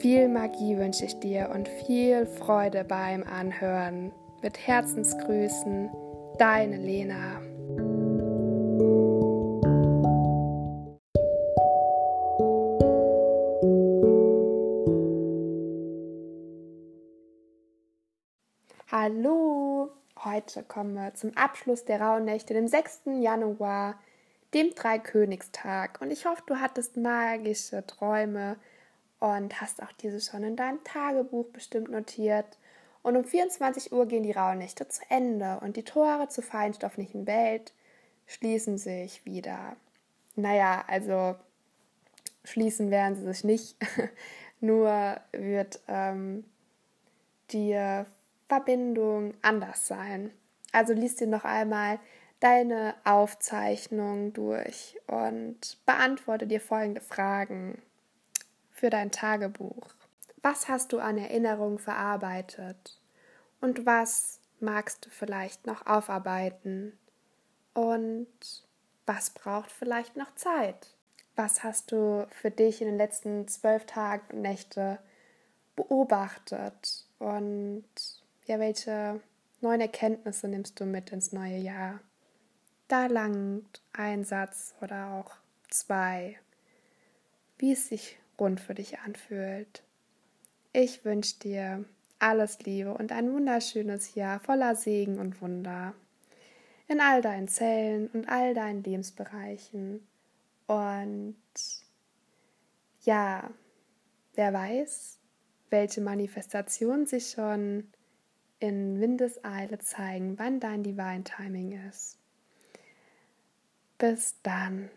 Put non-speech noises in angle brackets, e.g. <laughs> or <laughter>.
Viel Magie wünsche ich dir und viel Freude beim Anhören. Mit Herzensgrüßen, deine Lena. Hallo! Heute kommen wir zum Abschluss der Rauhnächte, dem 6. Januar, dem Dreikönigstag. Und ich hoffe, du hattest magische Träume und hast auch diese schon in deinem Tagebuch bestimmt notiert. Und um 24 Uhr gehen die Rauhnächte zu Ende und die Tore zur feinstofflichen Welt schließen sich wieder. Naja, also schließen werden sie sich nicht, <laughs> nur wird ähm, die Verbindung anders sein. Also liest dir noch einmal deine Aufzeichnung durch und beantworte dir folgende Fragen für dein Tagebuch. Was hast du an Erinnerungen verarbeitet? Und was magst du vielleicht noch aufarbeiten? Und was braucht vielleicht noch Zeit? Was hast du für dich in den letzten zwölf Tagen und Nächte beobachtet? Und ja, welche neuen Erkenntnisse nimmst du mit ins neue Jahr? Da langt ein Satz oder auch zwei, wie es sich rund für dich anfühlt. Ich wünsche dir alles Liebe und ein wunderschönes Jahr voller Segen und Wunder in all deinen Zellen und all deinen Lebensbereichen. Und ja, wer weiß, welche Manifestationen sich schon in Windeseile zeigen, wann dein Divine Timing ist. Bis dann.